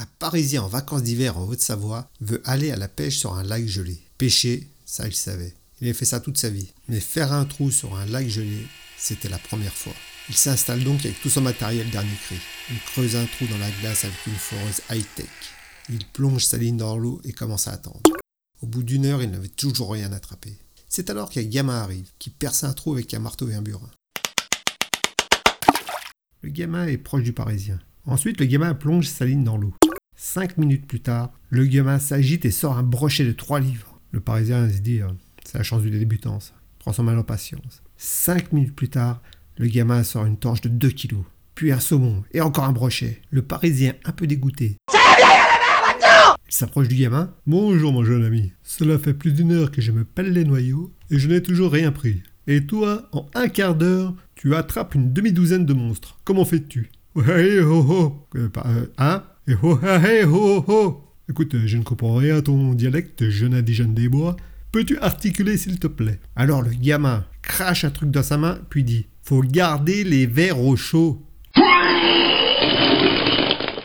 Un Parisien en vacances d'hiver en Haute-Savoie veut aller à la pêche sur un lac gelé. Pêcher, ça il savait. Il avait fait ça toute sa vie. Mais faire un trou sur un lac gelé, c'était la première fois. Il s'installe donc avec tout son matériel dernier cri. Il creuse un trou dans la glace avec une foreuse high-tech. Il plonge sa ligne dans l'eau et commence à attendre. Au bout d'une heure, il n'avait toujours rien attrapé. C'est alors qu'un gamin arrive, qui perce un trou avec un marteau et un burin. Le gamin est proche du Parisien. Ensuite, le gamin plonge sa ligne dans l'eau. Cinq minutes plus tard, le gamin s'agite et sort un brochet de trois livres. Le Parisien se dit, euh, c'est la chance du débutant, ça. Prends son mal en patience. Cinq minutes plus tard, le gamin sort une torche de 2 kilos, puis un saumon et encore un brochet. Le Parisien, un peu dégoûté, il s'approche du gamin. Bonjour mon jeune ami. Cela fait plus d'une heure que je me pèle les noyaux et je n'ai toujours rien pris. Et toi, en un quart d'heure, tu attrapes une demi-douzaine de monstres. Comment fais-tu? Ouais, ho, ho. Euh, euh, hein? Et ho ha ho ho Écoute, je ne comprends rien à ton dialecte, jeune indigène des bois. Peux-tu articuler s'il te plaît? Alors le gamin crache un truc dans sa main, puis dit Faut garder les verres au chaud.